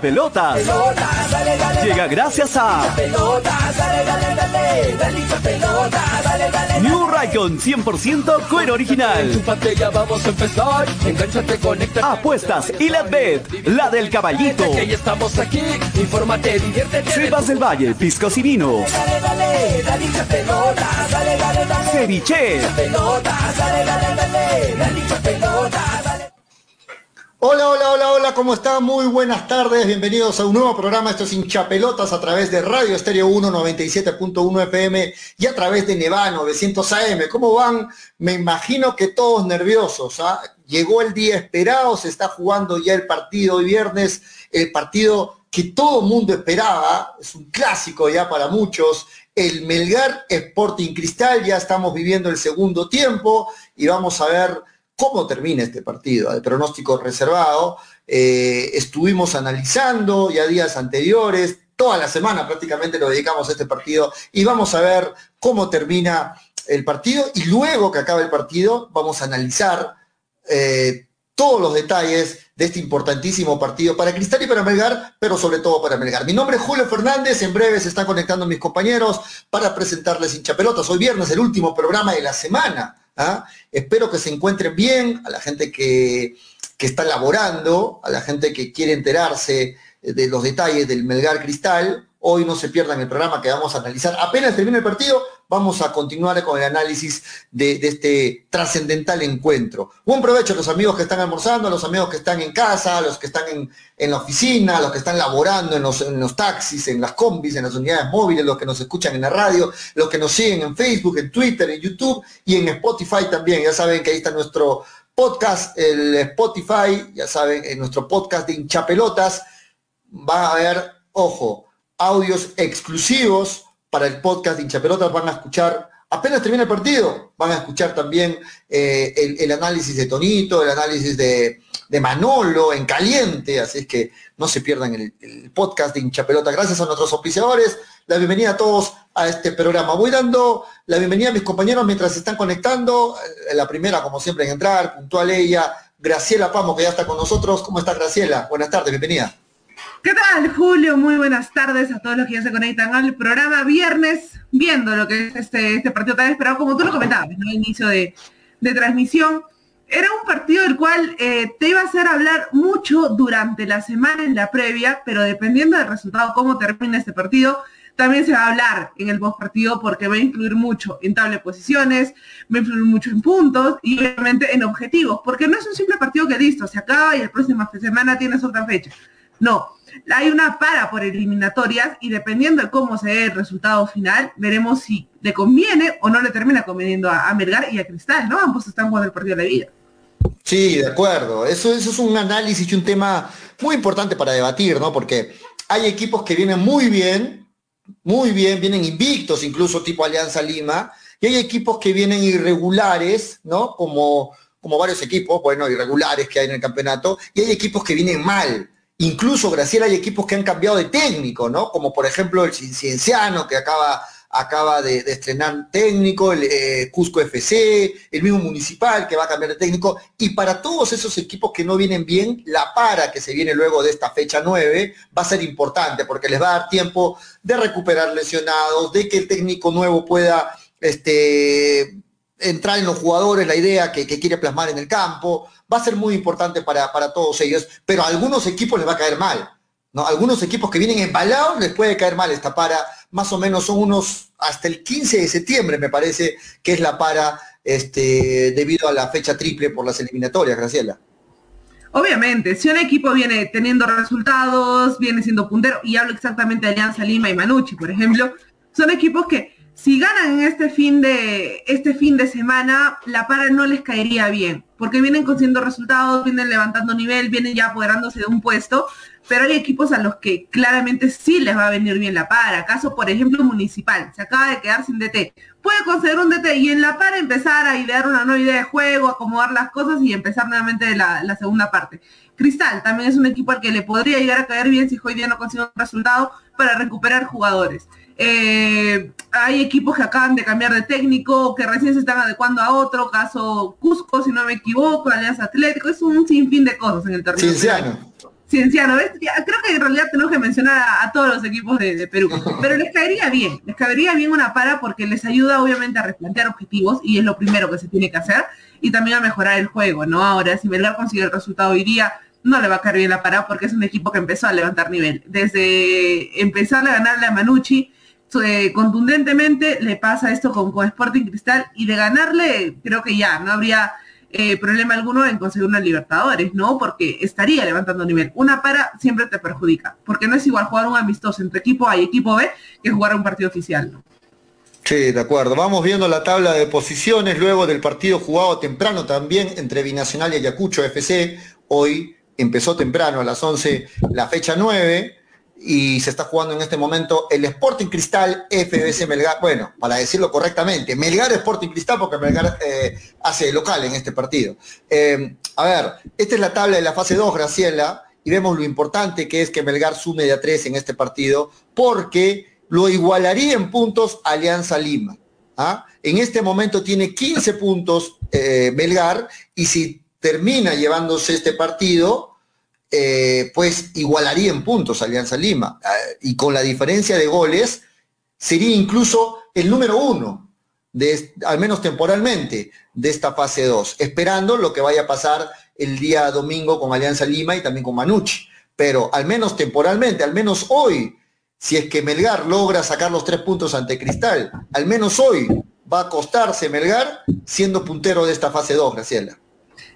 pelotas. Llega gracias a New Raycon 100% cuero original. vamos a empezar. Apuestas y la bet, la del caballito. estamos aquí. Infórmate, diviértete. Sebas del Valle, pisco y vino. Ceviche. Hola, hola, hola, hola, ¿cómo está? Muy buenas tardes, bienvenidos a un nuevo programa, esto es Hinchapelotas a través de Radio Estéreo 1 97.1 FM y a través de Neva 900 AM. ¿Cómo van? Me imagino que todos nerviosos, ¿ah? Llegó el día esperado, se está jugando ya el partido hoy viernes, el partido que todo el mundo esperaba, es un clásico ya para muchos, el Melgar Sporting Cristal, ya estamos viviendo el segundo tiempo y vamos a ver cómo termina este partido, el pronóstico reservado. Eh, estuvimos analizando ya días anteriores, toda la semana prácticamente lo dedicamos a este partido y vamos a ver cómo termina el partido y luego que acabe el partido vamos a analizar eh, todos los detalles de este importantísimo partido para Cristal y para Melgar, pero sobre todo para Melgar. Mi nombre es Julio Fernández, en breve se están conectando mis compañeros para presentarles hinchapelotas. Hoy viernes, el último programa de la semana ¿ah? Espero que se encuentren bien, a la gente que, que está laborando, a la gente que quiere enterarse de los detalles del Melgar Cristal. Hoy no se pierdan el programa que vamos a analizar. Apenas termine el partido, vamos a continuar con el análisis de, este trascendental encuentro. Buen provecho a los amigos que están almorzando, a los amigos que están en casa, a los que están en, la oficina, a los que están laborando en los, taxis, en las combis, en las unidades móviles, los que nos escuchan en la radio, los que nos siguen en Facebook, en Twitter, en YouTube y en Spotify también. Ya saben que ahí está nuestro podcast, el Spotify, ya saben, en nuestro podcast de hinchapelotas va a haber, ojo, audios exclusivos para el podcast de hinchapelotas, van a escuchar, apenas termina el partido, van a escuchar también eh, el, análisis de Tonito, el análisis de, Manolo en caliente, así es que no se pierdan el, podcast de hinchapelotas. Gracias a nuestros auspiciadores, la bienvenida a todos a este programa. Voy dando la bienvenida a mis compañeros mientras se están conectando, eh, la primera como siempre en entrar, puntual ella, Graciela Pamo, que ya está con nosotros. ¿Cómo está Graciela? Buenas tardes, bienvenida. ¿Qué tal, Julio? Muy buenas tardes a todos los que ya se conectan al programa viernes, viendo lo que es este, este partido tan esperado, como tú lo comentabas, ¿no? Inicio de, transmisión. Era un partido del cual eh, te iba a hacer hablar mucho durante la semana en la previa, pero dependiendo del resultado, cómo termina este partido, también se va a hablar en el post partido porque va a incluir mucho en tabla de posiciones, va a influir mucho en puntos y obviamente en objetivos, porque no es un simple partido que listo, se acaba y la próxima semana tienes otra fecha. No, hay una para por eliminatorias y dependiendo de cómo se dé el resultado final, veremos si le conviene o no le termina conveniendo a, Melgar y a Cristal, ¿no? Ambos están jugando el partido de la vida. Sí, de acuerdo. Eso, eso es un análisis y un tema muy importante para debatir, ¿no? Porque hay equipos que vienen muy bien, muy bien, vienen invictos, incluso tipo Alianza Lima, y hay equipos que vienen irregulares, ¿no? Como, como varios equipos, bueno, irregulares que hay en el campeonato, y hay equipos que vienen mal. Incluso, Graciela, hay equipos que han cambiado de técnico, ¿no? Como por ejemplo el Cienciano, que acaba, acaba de, estrenar técnico, el eh, Cusco FC, el mismo Municipal, que va a cambiar de técnico. Y para todos esos equipos que no vienen bien, la para que se viene luego de esta fecha 9 va a ser importante, porque les va a dar tiempo de recuperar lesionados, de que el técnico nuevo pueda este, entrar en los jugadores, la idea que quiere plasmar en el campo va a ser muy importante para, todos ellos, pero a algunos equipos les va a caer mal. ¿no? Algunos equipos que vienen embalados les puede caer mal esta para, más o menos son unos hasta el 15 de septiembre, me parece, que es la para este, debido a la fecha triple por las eliminatorias, Graciela. Obviamente, si un equipo viene teniendo resultados, viene siendo puntero, y hablo exactamente de Alianza Lima y Manucci, por ejemplo, son equipos que si ganan este fin de este fin de semana, la para no les caería bien, porque vienen consiguiendo resultados, vienen levantando nivel, vienen ya apoderándose de un puesto, pero hay equipos a los que claramente sí les va a venir bien la para. Caso, por ejemplo, Municipal, se acaba de quedar sin DT. Puede conceder un DT y en la para empezar a idear una nueva idea de juego, acomodar las cosas y empezar nuevamente la, la segunda parte. Cristal también es un equipo al que le podría llegar a caer bien si hoy día no consigue un resultado para recuperar jugadores. Eh, hay equipos que acaban de cambiar de técnico, que recién se están adecuando a otro, caso Cusco, si no me equivoco, Alianza Atlético, es un sinfín de cosas en el territorio. Cienciano. Cienciano, creo que en realidad tenemos que mencionar a, todos los equipos de, Perú, pero les caería bien, les caería bien una para porque les ayuda obviamente a replantear objetivos y es lo primero que se tiene que hacer y también a mejorar el juego, ¿no? Ahora, si Melgar consigue el resultado hoy día, no le va a caer bien la para porque es un equipo que empezó a levantar nivel. Desde empezar a ganarle a Manucci, eh, contundentemente le pasa esto con, Sporting Cristal y de ganarle creo que ya no habría eh, problema alguno en conseguir una Libertadores, ¿no? Porque estaría levantando nivel. Una para siempre te perjudica, porque no es igual jugar un amistoso entre equipo A y equipo B que jugar un partido oficial. Sí, de acuerdo. Vamos viendo la tabla de posiciones luego del partido jugado temprano también entre Binacional y Ayacucho FC. Hoy empezó temprano a las 11 la fecha 9 y se está jugando en este momento el Sporting Cristal FBC Melgar, bueno, para decirlo correctamente, Melgar Sporting Cristal porque Melgar eh, hace local en este partido. Eh, a ver, esta es la tabla de la fase 2, Graciela, y vemos lo importante que es que Melgar sume de a 3 en este partido porque lo igualaría en puntos Alianza Lima. ¿ah? En este momento tiene 15 puntos eh, Melgar y si termina llevándose este partido, eh, pues igualaría en puntos Alianza Lima. Eh, y con la diferencia de goles, sería incluso el número uno, de, al menos temporalmente, de esta fase 2, esperando lo que vaya a pasar el día domingo con Alianza Lima y también con Manucci. Pero al menos temporalmente, al menos hoy, si es que Melgar logra sacar los tres puntos ante Cristal, al menos hoy va a acostarse Melgar siendo puntero de esta fase 2, Graciela.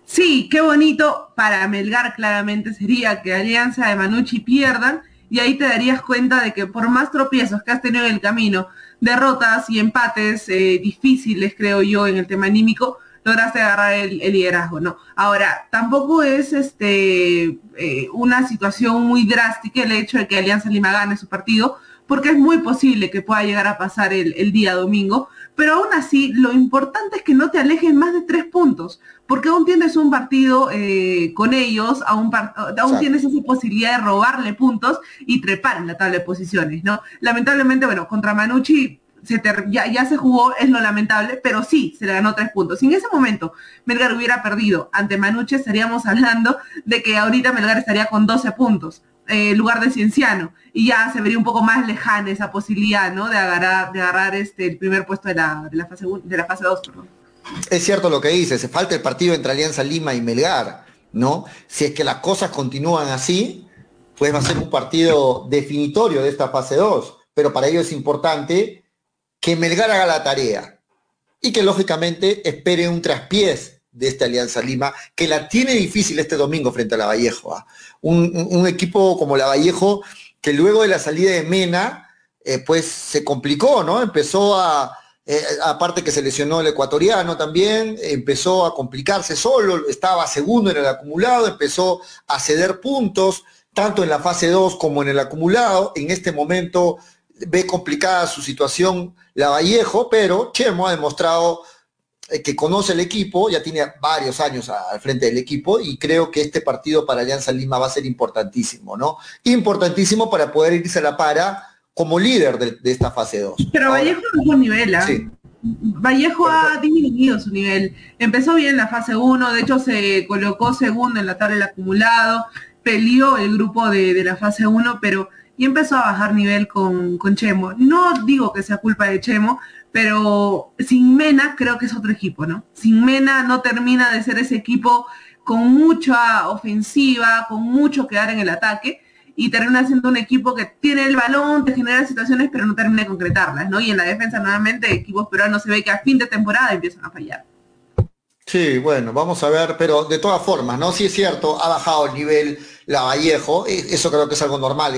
Sí, qué bonito para Melgar claramente sería que Alianza de Manucci pierdan y ahí te darías cuenta de que por más tropiezos que has tenido en el camino, derrotas y empates eh, difíciles, creo yo, en el tema anímico, lograste agarrar el, liderazgo, ¿no? Ahora, tampoco es este eh, una situación muy drástica el hecho de que Alianza Lima gane su partido, porque es muy posible que pueda llegar a pasar el, día domingo, pero aún así lo importante es que no te alejen más de tres puntos, porque aún tienes un partido eh, con ellos, aún, aún tienes esa posibilidad de robarle puntos y trepar en la tabla de posiciones, ¿no? Lamentablemente, bueno, contra Manucci se ya, se jugó, es lo lamentable, pero sí, se le ganó tres puntos. Si en ese momento Melgar hubiera perdido ante Manucci, estaríamos hablando de que ahorita Melgar estaría con 12 puntos eh, lugar de Cienciano y ya se vería un poco más lejana esa posibilidad, ¿no? De agarrar, de agarrar este, el primer puesto de la, de la fase de la fase 2, Es cierto lo que dice, se falta el partido entre Alianza Lima y Melgar, ¿no? Si es que las cosas continúan así, pues va a ser un partido definitorio de esta fase 2, pero para ello es importante que Melgar haga la tarea y que lógicamente espere un traspiés de esta Alianza Lima, que la tiene difícil este domingo frente a la Vallejo. ¿ah? Un, equipo como la Vallejo, que luego de la salida de Mena, eh, pues se complicó, ¿no? Empezó a, eh, aparte que se lesionó el ecuatoriano también, empezó a complicarse solo, estaba segundo en el acumulado, empezó a ceder puntos, tanto en la fase 2 como en el acumulado. En este momento ve complicada su situación la Vallejo, pero Chemo ha demostrado que conoce el equipo, ya tiene varios años al frente del equipo y creo que este partido para Alianza Lima va a ser importantísimo, ¿no? Importantísimo para poder irse a la para como líder de, esta fase 2. Pero Vallejo no es nivel, ¿ah? Sí. Vallejo ha disminuido su nivel. Empezó bien la fase 1, de hecho se colocó segundo en la tabla del acumulado, peleó el grupo de, de la fase 1, pero y empezó a bajar nivel con, con Chemo. No digo que sea culpa de Chemo, pero sin Mena creo que es otro equipo, ¿no? Sin Mena no termina de ser ese equipo con mucha ofensiva, con mucho que dar en el ataque y termina siendo un equipo que tiene el balón, te genera situaciones, pero no termina de concretarlas, ¿no? Y en la defensa nuevamente equipos peruanos se ve que a fin de temporada empiezan a fallar. Sí, bueno, vamos a ver, pero de todas formas, ¿no? Sí es cierto, ha bajado el nivel la Vallejo, e, eso creo que es algo normal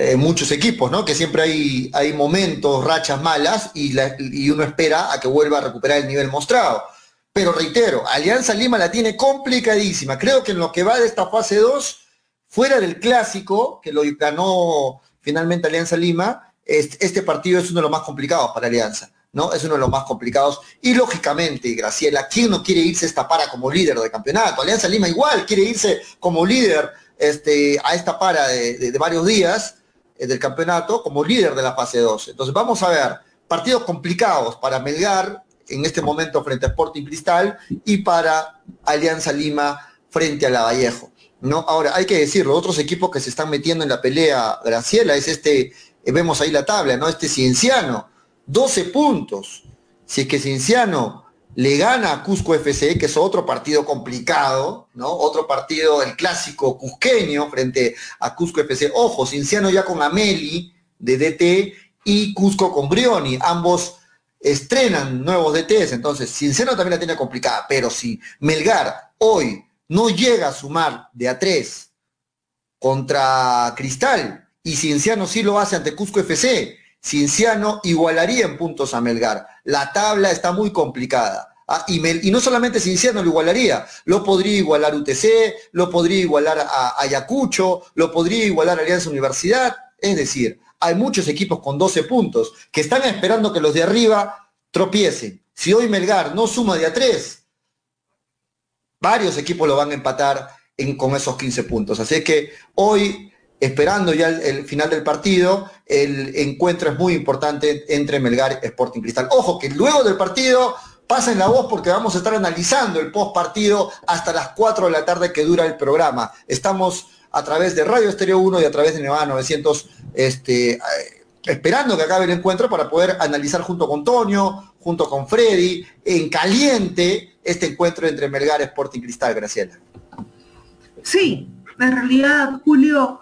eh, muchos equipos, ¿no? Que siempre hay, hay momentos, rachas malas y, uno espera a que vuelva a recuperar el nivel mostrado. Pero reitero, Alianza Lima la tiene complicadísima. Creo que en lo que va de esta fase 2, fuera del clásico, que lo ganó finalmente Alianza Lima, este, partido es uno de los más complicados para Alianza. ¿no? Es uno de los más complicados. Y lógicamente, Graciela, ¿quién no quiere irse esta para como líder de campeonato? Alianza Lima igual quiere irse como líder este, a esta para de varios días del campeonato como líder de la fase 2. Entonces vamos a ver partidos complicados para Melgar en este momento frente a Sporting Cristal y para Alianza Lima frente a la Vallejo. ¿no? Ahora, hay que decirlo, otros equipos que se están metiendo en la pelea, Graciela, es este, eh, vemos ahí la tabla, ¿no? Este Cienciano, 12 puntos. Si es que Cienciano le gana a Cusco FC, que es otro partido complicado, ¿no? Otro partido, el clásico cusqueño frente a Cusco FC. Ojo, Cienciano ya con Ameli de DT y Cusco con Brioni, ambos estrenan nuevos DTs, entonces Cienciano también la tiene complicada, pero si Melgar hoy no llega a sumar de a tres contra Cristal y Cienciano sí lo hace ante Cusco FC, Cienciano igualaría en puntos a Melgar. La tabla está muy complicada. Ah, y, no solamente Cienciano lo igualaría, lo podría igualar UTC, lo podría igualar a Ayacucho, lo podría igualar Alianza Universidad. Es decir, hay muchos equipos con 12 puntos que están esperando que los de arriba tropiecen. Si hoy Melgar no suma de a 3, varios equipos lo van a empatar con esos 15 puntos. Así que hoy, esperando ya el, final del partido, el encuentro es muy importante entre Melgar y Sporting Cristal. Ojo que luego del partido pasen la voz porque vamos a estar analizando el post partido hasta las 4 de la tarde que dura el programa. Estamos a través de Radio Estéreo 1 y a través de Nevada 900, este, eh, esperando que acabe el encuentro para poder analizar junto con Tonio, junto con Freddy, en caliente, este encuentro entre Melgar, Sporting Cristal, Graciela. Sí, en realidad, Julio,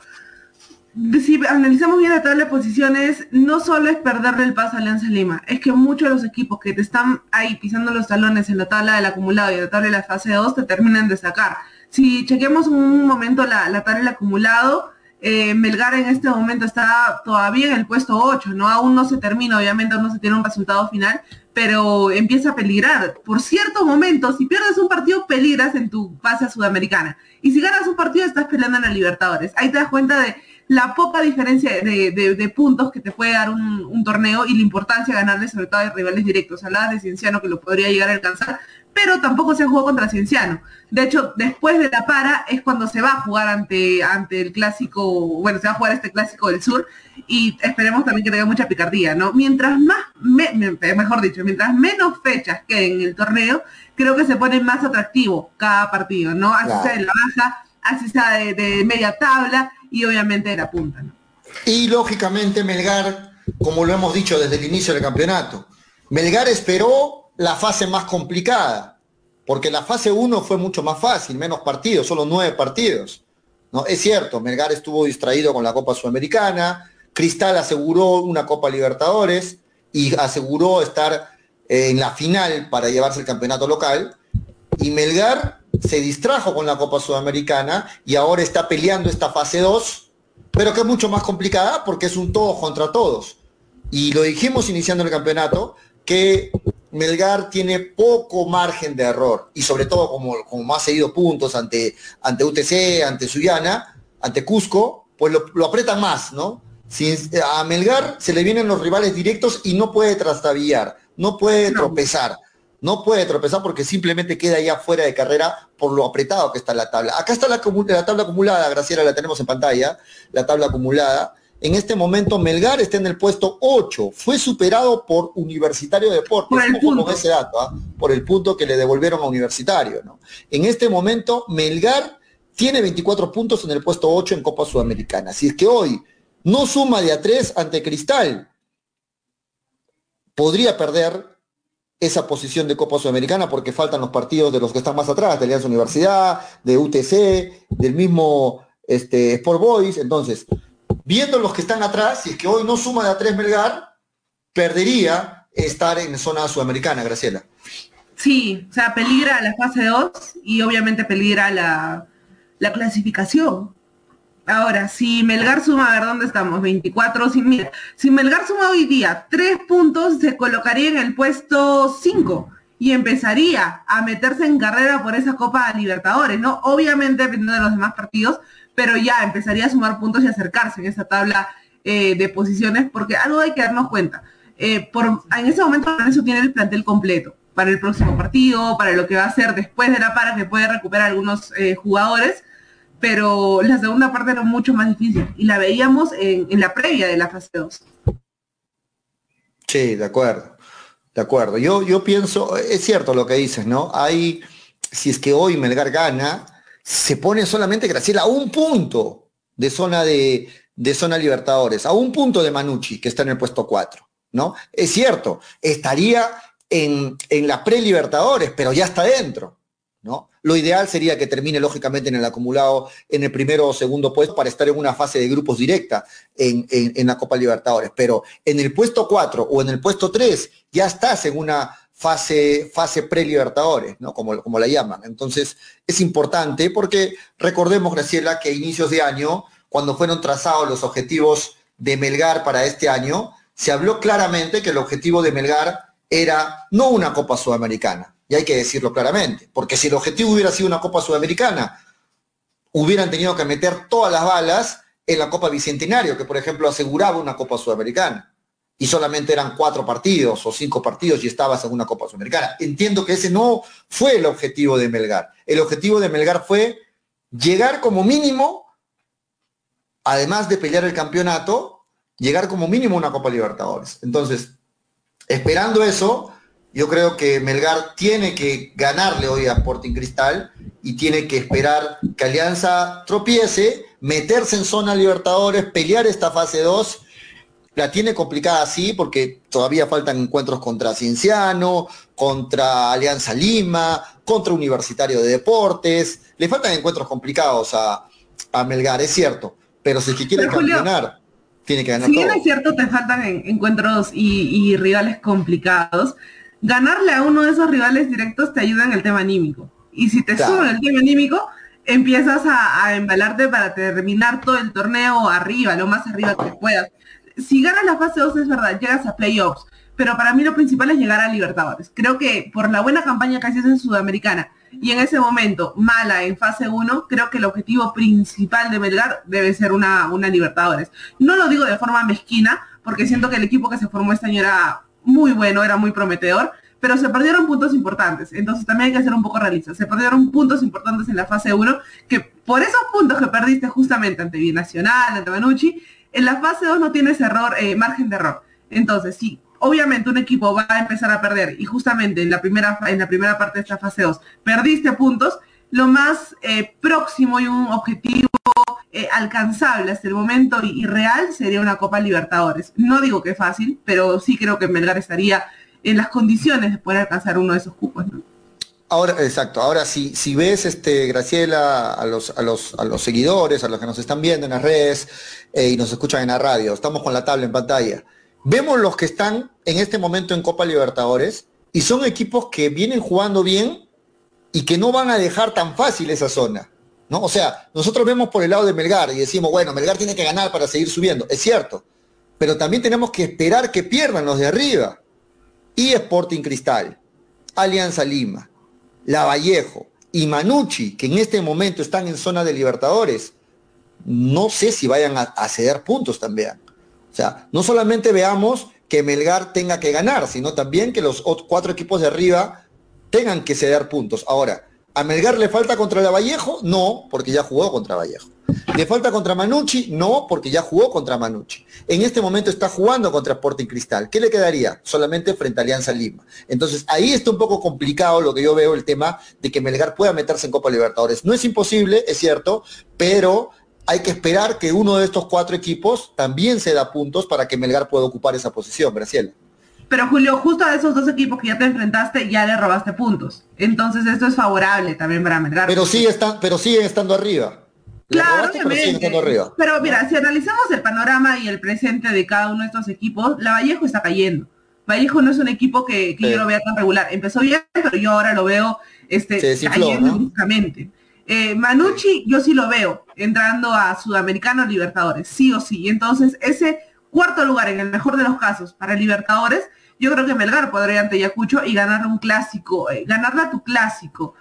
si analizamos bien la tabla de posiciones, no solo es perderle el paso a Alianza Lima, es que muchos de los equipos que te están ahí pisando los talones en la tabla del acumulado y en la tabla de la fase 2 te terminan de sacar. Si chequemos un momento la, la tabla del acumulado, eh, Melgar en este momento está todavía en el puesto 8, ¿no? Aún no se termina, obviamente aún no se tiene un resultado final, pero empieza a peligrar. Por ciertos momentos, si pierdes un partido, peligras en tu fase sudamericana. Y si ganas un partido, estás peleando en la Libertadores. Ahí te das cuenta de la poca diferencia de, puntos que te puede dar un, torneo y la importancia de ganarle sobre todo a rivales directos. Hablabas de Cienciano que lo podría llegar a alcanzar, pero tampoco se jugó contra Cienciano. De hecho, después de la para es cuando se va a jugar ante, ante el clásico, bueno, se va a jugar este clásico del sur y esperemos también que tenga mucha picardía, ¿no? Mientras más, mejor dicho, mientras menos fechas queden en el torneo, creo que se pone más atractivo cada partido, ¿no? Así sea de la baja, así sea de, media tabla y obviamente de la punta. Y lógicamente Melgar, como lo hemos dicho desde el inicio del campeonato, Melgar esperó la fase más complicada, porque la fase 1 fue mucho más fácil, menos partidos, solo nueve partidos. ¿no? Es cierto, Melgar estuvo distraído con la Copa Sudamericana, Cristal aseguró una Copa Libertadores y aseguró estar en la final para llevarse el campeonato local, y Melgar se distrajo con la Copa Sudamericana y ahora está peleando esta fase 2, pero que es mucho más complicada porque es un todos contra todos. Y lo dijimos iniciando el campeonato, que Melgar tiene poco margen de error y sobre todo como, como ha seguido puntos ante, ante UTC, ante Suyana, ante Cusco, pues lo, aprieta más, ¿no? a Melgar se le vienen los rivales directos y no puede trastabillar, no puede tropezar, no puede tropezar porque simplemente queda ya fuera de carrera por lo apretado que está la tabla. Acá está la, la tabla acumulada, Graciela, la tenemos en pantalla, la tabla acumulada. En este momento Melgar está en el puesto 8, fue superado por Universitario de Deportes, por el, punto. ese dato, ¿ah? por el punto que le devolvieron a Universitario. ¿no? En este momento Melgar tiene 24 puntos en el puesto 8 en Copa Sudamericana. Si es que hoy no suma de a 3 ante Cristal, podría perder esa posición de Copa Sudamericana porque faltan los partidos de los que están más atrás, de Alianza Universidad, de UTC, del mismo este, Sport Boys. Entonces, viendo los que están atrás, si es que hoy no suma de a tres Melgar, perdería estar en zona sudamericana, Graciela. Sí, o sea, peligra la fase 2 y obviamente peligra la, clasificación. Ahora, si Melgar suma, a ver dónde estamos, 24, si, mira, si Melgar suma hoy día tres puntos, se colocaría en el puesto 5 y empezaría a meterse en carrera por esa Copa Libertadores, ¿no? Obviamente dependiendo de los demás partidos, pero ya empezaría a sumar puntos y acercarse en esa tabla eh, de posiciones, porque algo hay que darnos cuenta. Eh, por, en ese momento eso tiene el plantel completo para el próximo partido, para lo que va a hacer después de la para, que puede recuperar algunos eh, jugadores, pero la segunda parte era mucho más difícil y la veíamos en, la previa de la fase 2. Sí, de acuerdo, de acuerdo. Yo, yo pienso, es cierto lo que dices, ¿no? Hay, si es que hoy Melgar gana, se pone solamente Graciela a un punto de zona de, de zona Libertadores, a un punto de Manucci, que está en el puesto 4, ¿no? Es cierto, estaría en, en la pre-Libertadores, pero ya está dentro. Lo ideal sería que termine lógicamente en el acumulado en el primero o segundo puesto para estar en una fase de grupos directa en, en, la Copa Libertadores, pero en el puesto 4 o en el puesto 3 ya estás en una fase, fase pre-libertadores, ¿no? Como, como la llaman. Entonces, es importante porque recordemos, Graciela, que a inicios de año cuando fueron trazados los objetivos de Melgar para este año, se habló claramente que el objetivo de Melgar era no una Copa Sudamericana, y hay que decirlo claramente, porque si el objetivo hubiera sido una Copa Sudamericana, hubieran tenido que meter todas las balas en la Copa Bicentenario, que por ejemplo aseguraba una Copa Sudamericana, y solamente eran cuatro partidos o cinco partidos y estabas en una Copa Sudamericana. Entiendo que ese no fue el objetivo de Melgar. El objetivo de Melgar fue llegar como mínimo además de pelear el campeonato, llegar como mínimo a una Copa Libertadores. Entonces, esperando eso, yo creo que Melgar tiene que ganarle hoy a Sporting Cristal y tiene que esperar que Alianza tropiece, meterse en zona Libertadores, pelear esta fase 2. La tiene complicada sí, porque todavía faltan encuentros contra Cienciano, contra Alianza Lima, contra Universitario de Deportes. Le faltan encuentros complicados a, a Melgar, es cierto pero si que quiere campeonar, tiene que ganar Si bien es cierto, te faltan encuentros y, y, rivales complicados, ganarle a uno de esos rivales directos te ayuda en el tema anímico. Y si te claro. suben el tema anímico, empiezas a, a, embalarte para terminar todo el torneo arriba, lo más arriba que puedas. Si ganas la fase 2 es verdad, llegas a playoffs, pero para mí lo principal es llegar a Libertadores. Creo que por la buena campaña que haces en Sudamericana, y en ese momento mala en fase 1, creo que el objetivo principal de Melgar debe ser una, una Libertadores. No lo digo de forma mezquina, porque siento que el equipo que se formó este año era muy bueno, era muy prometedor, pero se perdieron puntos importantes. Entonces también hay que ser un poco realistas. Se perdieron puntos importantes en la fase 1, que por esos puntos que perdiste justamente ante Binacional, ante Manucci, en la fase 2 no tienes error, eh, margen de error. Entonces, sí, obviamente un equipo va a empezar a perder y justamente en la primera, en la primera parte de esta fase 2 perdiste puntos, lo más eh, próximo y un objetivo eh, alcanzable hasta el momento y, real sería una Copa Libertadores. No digo que fácil, pero sí creo que Melgar estaría en las condiciones de poder alcanzar uno de esos cupos. Ahora, exacto. Ahora, si, si ves, este, Graciela, a los, a, los, a los seguidores, a los que nos están viendo en las redes eh, y nos escuchan en la radio, estamos con la tabla en pantalla. Vemos los que están en este momento en Copa Libertadores y son equipos que vienen jugando bien y que no van a dejar tan fácil esa zona. ¿no? O sea, nosotros vemos por el lado de Melgar y decimos, bueno, Melgar tiene que ganar para seguir subiendo. Es cierto, pero también tenemos que esperar que pierdan los de arriba. Y Sporting Cristal, Alianza Lima, Lavallejo y Manucci, que en este momento están en zona de Libertadores, no sé si vayan a, a ceder puntos también. O sea, no solamente veamos que Melgar tenga que ganar, sino también que los cuatro equipos de arriba tengan que ceder puntos. Ahora, ¿a Melgar le falta contra la Vallejo? No, porque ya jugó contra Vallejo. ¿Le falta contra Manucci? No, porque ya jugó contra Manucci. En este momento está jugando contra Sporting Cristal. ¿Qué le quedaría? Solamente frente a Alianza Lima. Entonces, ahí está un poco complicado lo que yo veo el tema de que Melgar pueda meterse en Copa Libertadores. No es imposible, es cierto, pero hay que esperar que uno de estos cuatro equipos también se da puntos para que Melgar pueda ocupar esa posición, Graciela. Pero Julio, justo a esos dos equipos que ya te enfrentaste, ya le robaste puntos. Entonces esto es favorable también para Melgar. Pero sigue está, pero siguen estando arriba. Claro, robaste, pero, estando arriba. pero mira, si analizamos el panorama y el presente de cada uno de estos equipos, la Vallejo está cayendo. Vallejo no es un equipo que, que sí. yo lo vea tan regular. Empezó bien, pero yo ahora lo veo este, cayendo ¿no? bruscamente. Eh, Manucci, yo sí lo veo entrando a Sudamericano Libertadores, sí o sí. Entonces, ese cuarto lugar, en el mejor de los casos, para Libertadores, yo creo que Melgar podría ante Ayacucho y ganarle un clásico, eh, ganarle a tu clásico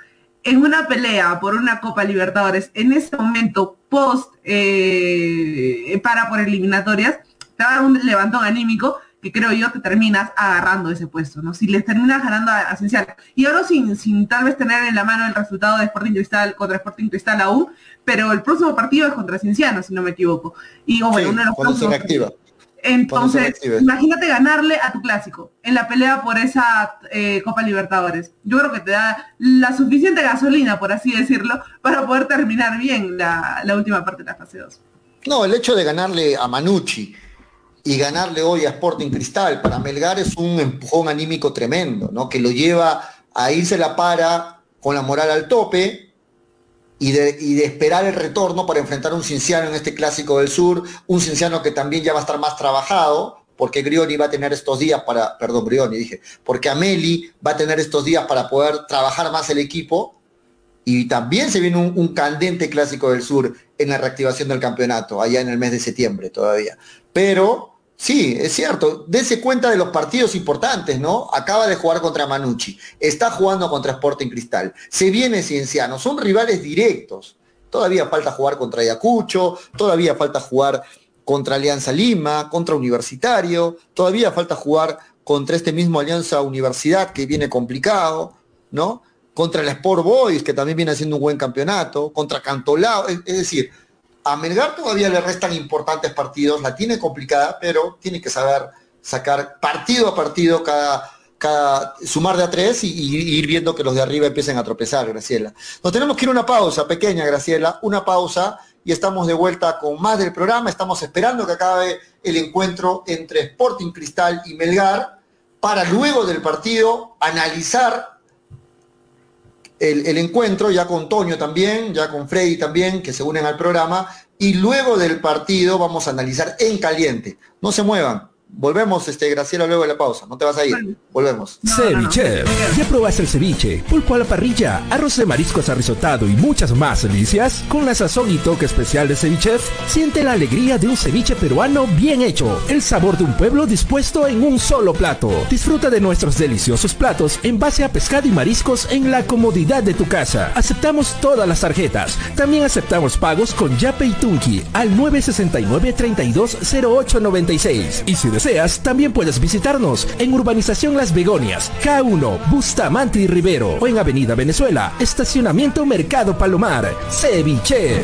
en una pelea por una Copa Libertadores, en ese momento post eh, para por eliminatorias, te va a dar un levantón anímico que creo yo te terminas agarrando ese puesto, ¿no? Si les terminas ganando a, a Cienciano. Y ahora sin, sin tal vez tener en la mano el resultado de Sporting Cristal contra Sporting Cristal aún, pero el próximo partido es contra Cienciano, si no me equivoco. Y oh, bueno, sí, uno de los se reactiva. Entonces, imagínate ganarle a tu clásico en la pelea por esa eh, Copa Libertadores. Yo creo que te da la suficiente gasolina, por así decirlo, para poder terminar bien la, última parte de la fase 2. No, el hecho de ganarle a Manucci y ganarle hoy a Sporting Cristal para Melgar es un empujón anímico tremendo, ¿no? Que lo lleva a irse la para con la moral al tope, y de, esperar el retorno para enfrentar a un Cinciano en este clásico del sur, un Cinciano que también ya va a estar más trabajado, porque Grioni va a tener estos días para, perdón, Grioni dije, porque Ameli va a tener estos días para poder trabajar más el equipo, y también se viene un candente clásico del sur en la reactivación del campeonato, allá en el mes de septiembre todavía. Pero Sí, es cierto. Dese cuenta de los partidos importantes, ¿no? Acaba de jugar contra Manucci, está jugando contra Sporting Cristal, se viene Cienciano, son rivales directos. Todavía falta jugar contra Ayacucho, todavía falta jugar contra Alianza Lima, contra Universitario, todavía falta jugar contra este mismo Alianza Universidad que viene complicado, ¿no? Contra el Sport Boys, que también viene haciendo un buen campeonato, contra Cantolao, es decir, a Melgar todavía le restan importantes partidos, la tiene complicada, pero tiene que saber sacar partido a partido cada, sumar de a tres y, ir viendo que los de arriba empiecen a tropezar, Graciela. Nos tenemos que ir a una pausa pequeña, Graciela, una pausa y estamos de vuelta con más del programa. Estamos esperando que acabe el encuentro entre Sporting Cristal y Melgar para luego del partido analizar el, encuentro, ya con Toño también, ya con Freddy también, que se unen al programa, y luego del partido vamos a analizar en caliente. No se muevan, Volvemos, este, Graciela, luego de la pausa. No te vas a ir. Volvemos. Ceviche. ¿Ya probaste el ceviche? Pulpo a la parrilla, arroz de mariscos arrisotado y muchas más delicias? Con la sazón y toque especial de Ceviche, siente la alegría de un ceviche peruano bien hecho. El sabor de un pueblo dispuesto en un solo plato. Disfruta de nuestros deliciosos platos en base a pescado y mariscos en la comodidad de tu casa. Aceptamos todas las tarjetas. También aceptamos pagos con Yape y Tunki al 969 320896. Y si deseas, también puedes visitarnos en Urbanización Las Begonias, K1, Bustamante y Rivero o en Avenida Venezuela, Estacionamiento Mercado Palomar, Ceviche.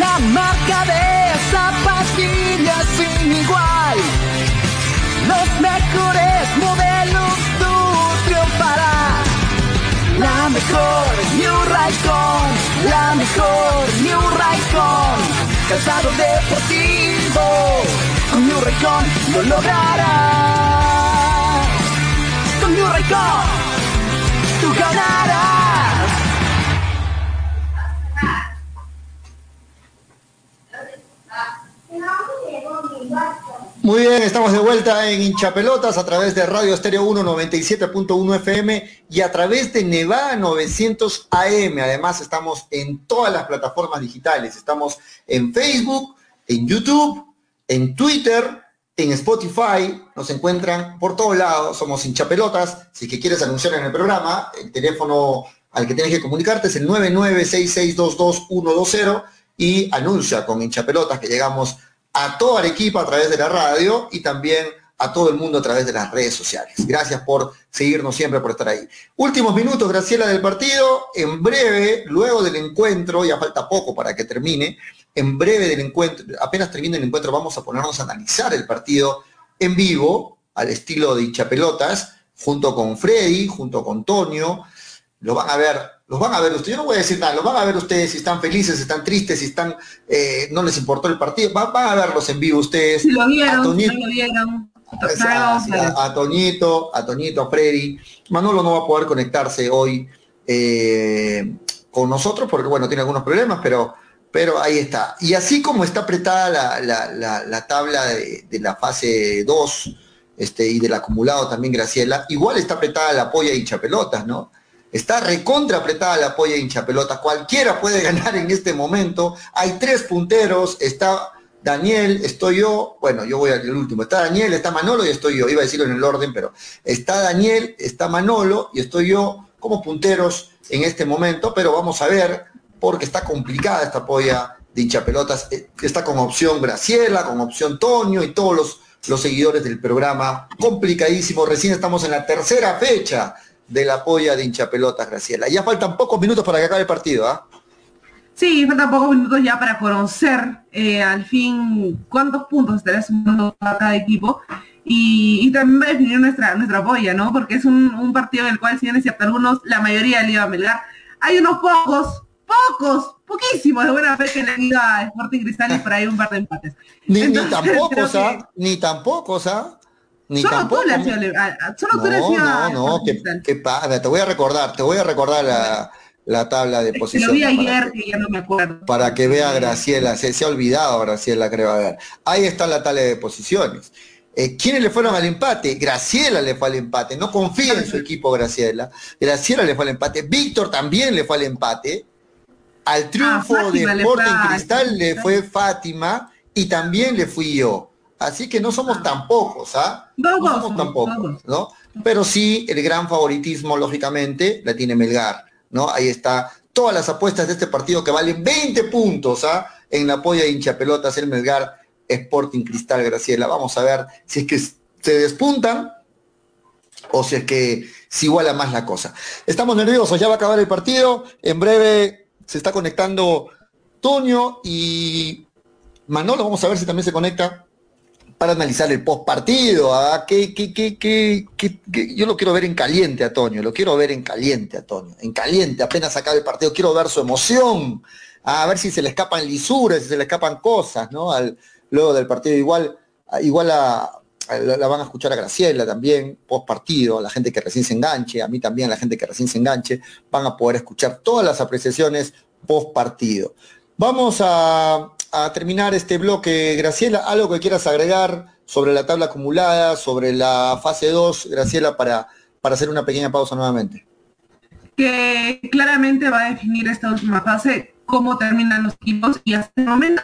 La marca de zapatillas sin igual. Los mejores modelos tú triunfarás. La mejor New Raycon, la mejor New Raycon. Calzado deportivo, con New Raycon lo lograrás. Con New Raycon, tú ganarás. Muy bien, estamos de vuelta en Hinchapelotas a través de Radio Estéreo 1 97.1 FM y a través de Nevada 900 AM. Además, estamos en todas las plataformas digitales. Estamos en Facebook, en YouTube, en Twitter, en Spotify. Nos encuentran por todos lados. Somos Hinchapelotas. Si es que quieres anunciar en el programa, el teléfono al que tienes que comunicarte es el 996622120 y anuncia con Hinchapelotas que llegamos toda Arequipa a través de la radio y también a todo el mundo a través de las redes sociales. Gracias por seguirnos siempre, por estar ahí. Últimos minutos, Graciela, del partido. En breve, luego del encuentro, ya falta poco para que termine, en breve del encuentro, apenas termine el encuentro, vamos a ponernos a analizar el partido en vivo, al estilo de hinchapelotas, junto con Freddy, junto con Tonio. Lo van a ver los van a ver ustedes, yo no voy a decir nada, los van a ver ustedes si están felices, si están tristes, si están, eh, no les importó el partido, van, van, a verlos en vivo ustedes. Lo vieron, a Toñito, lo vieron. A, a, a, Toñito, a Toñito, a Freddy. Manolo no va a poder conectarse hoy eh, con nosotros porque, bueno, tiene algunos problemas, pero, pero ahí está. Y así como está apretada la, la, la, la tabla de, de, la fase 2 este, y del acumulado también, Graciela, igual está apretada la polla y chapelotas, ¿no? Está recontra apretada la polla hincha pelota. Cualquiera puede ganar en este momento. Hay tres punteros. Está Daniel, estoy yo. Bueno, yo voy al último. Está Daniel, está Manolo y estoy yo. Iba a decirlo en el orden, pero está Daniel, está Manolo y estoy yo como punteros en este momento. Pero vamos a ver, porque está complicada esta polla de hincha pelotas. Eh, está con opción Graciela, con opción Toño y todos los, los seguidores del programa. Complicadísimo. Recién estamos en la tercera fecha de la polla de hinchapelotas, Graciela. Ya faltan pocos minutos para que acabe el partido, ¿ah? Sí, faltan pocos minutos ya para conocer eh, al fin cuántos puntos estará sumando cada equipo y, y, también va a definir nuestra, nuestra polla, ¿no? Porque es un, un partido en el cual, si bien es cierto, algunos, la mayoría le iba a Melgar, hay unos pocos, pocos, poquísimos de buena fe que le han ido a Sporting Cristal y por ahí un par de empates. Ni, Entonces, ni tampoco, ¿ah? Ni tampoco, ¿ah? Ni solo tampoco, tú le ido, solo no, tú le no, no, que padre, te voy a recordar, te voy a recordar la, la tabla de posiciones. Lo vi ayer que, que ya no me acuerdo. Para que vea Graciela, se, se ha olvidado Graciela, creo, a ver. Ahí está la tabla de posiciones. Eh, ¿Quiénes le fueron al empate? Graciela le fue al empate. No confía en su equipo, Graciela. Graciela le fue al empate. Víctor también le fue al empate. Al triunfo ah, de Sporting Cristal le fue Fátima y también le fui yo. Así que no somos tan pocos, ¿ah? No, no somos tan pocos, ¿no? Pero sí, el gran favoritismo, lógicamente, la tiene Melgar, ¿no? Ahí está todas las apuestas de este partido que valen 20 puntos, ¿ah? En la polla de hincha pelotas, el Melgar Sporting Cristal, Graciela. Vamos a ver si es que se despuntan o si es que se iguala más la cosa. Estamos nerviosos, ya va a acabar el partido. En breve se está conectando Toño y Manolo. Vamos a ver si también se conecta para analizar el post partido. ¿ah? ¿Qué, qué, qué, qué, Yo lo quiero ver en caliente a Toño, lo quiero ver en caliente a Toño, en caliente, apenas acabe el partido, quiero ver su emoción, a ver si se le escapan lisuras, si se le escapan cosas, ¿no? Al, luego del partido igual, igual a, la van a escuchar a Graciela también, post partido, a la gente que recién se enganche, a mí también, a la gente que recién se enganche, van a poder escuchar todas las apreciaciones post partido. Vamos a, a terminar este bloque, Graciela, algo que quieras agregar sobre la tabla acumulada, sobre la fase 2, Graciela, para, para hacer una pequeña pausa nuevamente. Que claramente va a definir esta última fase cómo terminan los equipos y hasta el momento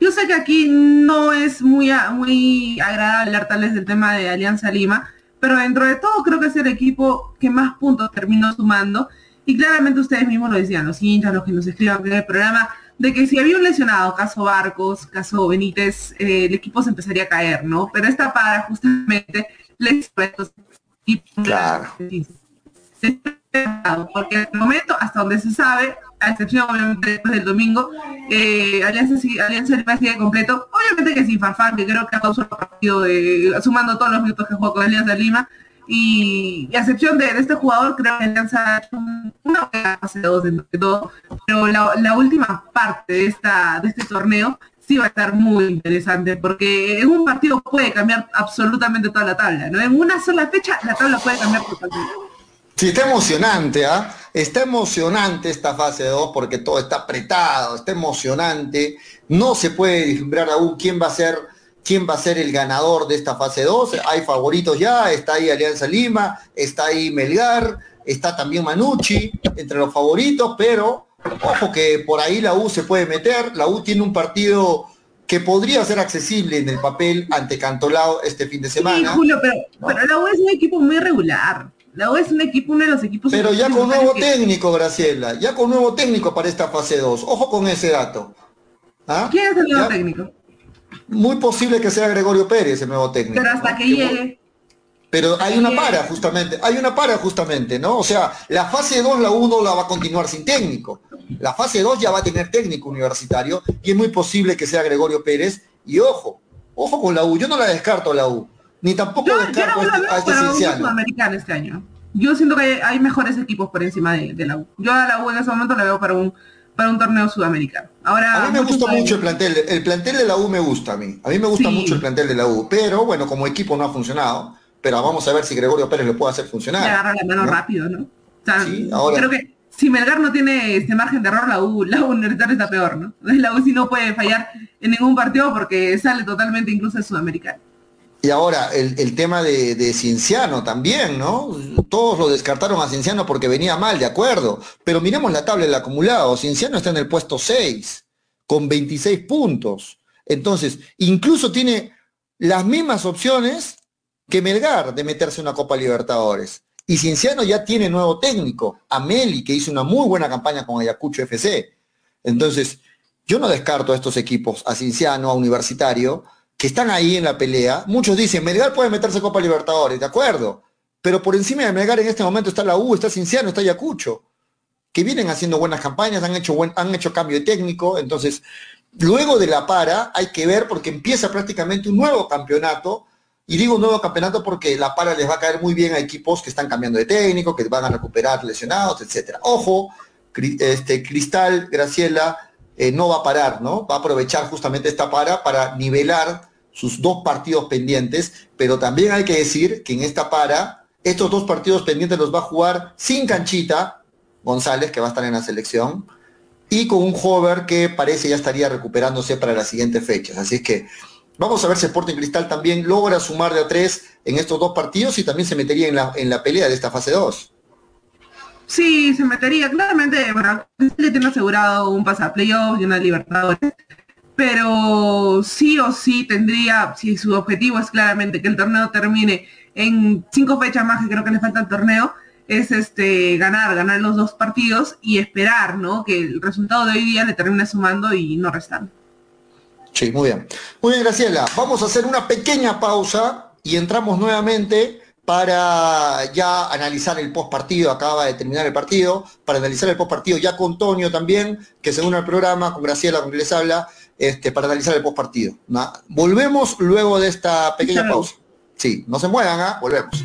yo sé que aquí no es muy, muy agradable hablar tal vez del tema de Alianza Lima, pero dentro de todo creo que es el equipo que más puntos terminó sumando y claramente ustedes mismos lo decían, los hinchas, los que nos escriban en el programa, de que si había un lesionado, caso Barcos, caso Benítez, eh, el equipo se empezaría a caer, ¿no? Pero esta para justamente les y claro. porque en el momento, hasta donde se sabe, a excepción obviamente después del domingo, eh, Alianza, Alianza Lima sigue completo, obviamente que sin Farfán, que creo que ha causado el partido de, sumando todos los minutos que jugó con Alianza Lima, y, a excepción de, este jugador, creo que Alianza una fase dos de todo, pero la, última parte de, esta, de este torneo sí va a estar muy interesante, porque en un partido puede cambiar absolutamente toda la tabla, ¿no? En una sola fecha la tabla puede cambiar totalmente. Sí, está emocionante, ¿ah? Está emocionante esta fase 2 porque todo está apretado, está emocionante. No se puede vislumbrar aún quién va a ser quién va a ser el ganador de esta fase 2. Hay favoritos ya, está ahí Alianza Lima, está ahí Melgar, está también Manucci entre los favoritos, pero ojo que por ahí la U se puede meter. La U tiene un partido que podría ser accesible en el papel ante Cantolao este fin de semana. Sí, Julio, pero, pero la U es un equipo muy regular. La U es un equipo, uno de los equipos... Pero ya con nuevo técnico, Graciela, ya con nuevo técnico para esta fase 2. Ojo con ese dato. ¿Ah? ¿Quién es el nuevo técnico? Muy posible que sea Gregorio Pérez el nuevo técnico. Pero hasta que llegue. Pero hay una para justamente, hay una para justamente, ¿no? O sea, la fase 2, la 1 la va a continuar sin técnico. La fase 2 ya va a tener técnico universitario y es muy posible que sea Gregorio Pérez. Y ojo, ojo con la U, yo no la descarto la U, ni tampoco descarto este, a este este año. Yo siento que hay, mejores equipos por encima de, de, la U. Yo a la U en ese momento la veo para un para un torneo sudamericano. Ahora, a mí me gusta mucho el plantel, el plantel de la U me gusta a mí, a mí me gusta mucho el plantel de la U, pero bueno, como equipo no ha funcionado, pero vamos a ver si Gregorio Pérez lo puede hacer funcionar. Le agarra la mano rápido, ¿no? creo que si Melgar no tiene este margen de error, la U, la U está peor, ¿no? La U sí no puede fallar en ningún partido porque sale totalmente incluso el sudamericano. Y ahora, el, tema de, Cienciano también, ¿no? Todos lo descartaron a Cienciano porque venía mal, de acuerdo. Pero miremos la tabla del acumulado. Cienciano está en el puesto 6, con 26 puntos. Entonces, incluso tiene las mismas opciones que Melgar de meterse en una Copa Libertadores. Y Cienciano ya tiene nuevo técnico, Ameli, que hizo una muy buena campaña con Ayacucho FC. Entonces, yo no descarto a estos equipos, a Cienciano, a Universitario, que están ahí en la pelea. Muchos dicen, Melgar puede meterse Copa Libertadores, de acuerdo. Pero por encima de Melgar en este momento está la U, está Cinciano, está Ayacucho, que vienen haciendo buenas campañas, han hecho, han hecho cambio de técnico. Entonces, luego de la para hay que ver porque empieza prácticamente un nuevo campeonato. Y digo nuevo campeonato porque la para les va a caer muy bien a equipos que están cambiando de técnico, que van a recuperar lesionados, etcétera. Ojo, este, Cristal, Graciela, eh, no va a parar, ¿no? Va a aprovechar justamente esta para para nivelar sus dos partidos pendientes, pero también hay que decir que en esta para, estos dos partidos pendientes los va a jugar sin canchita, González, que va a estar en la selección, y con un Hover que parece ya estaría recuperándose para las siguientes fechas. Así es que vamos a ver si Sporting Cristal también logra sumar de a tres en estos dos partidos y también se metería en la, en la pelea de esta fase 2. Sí, se metería. Claramente, le tiene asegurado un pase y una Libertadores pero sí o sí tendría, si su objetivo es claramente que el torneo termine en cinco fechas más que creo que le falta al torneo, es este ganar, ganar los dos partidos y esperar, ¿no? Que el resultado de hoy día le termine sumando y no restar. Sí, muy bien. Muy bien, Graciela. Vamos a hacer una pequeña pausa y entramos nuevamente para ya analizar el post partido, acaba de terminar el partido, para analizar el post partido ya con Tonio también, que según el programa, con Graciela, con que les habla, este, para analizar el post partido. Volvemos luego de esta pequeña pausa. Sí, no se muevan, ¿ah? volvemos.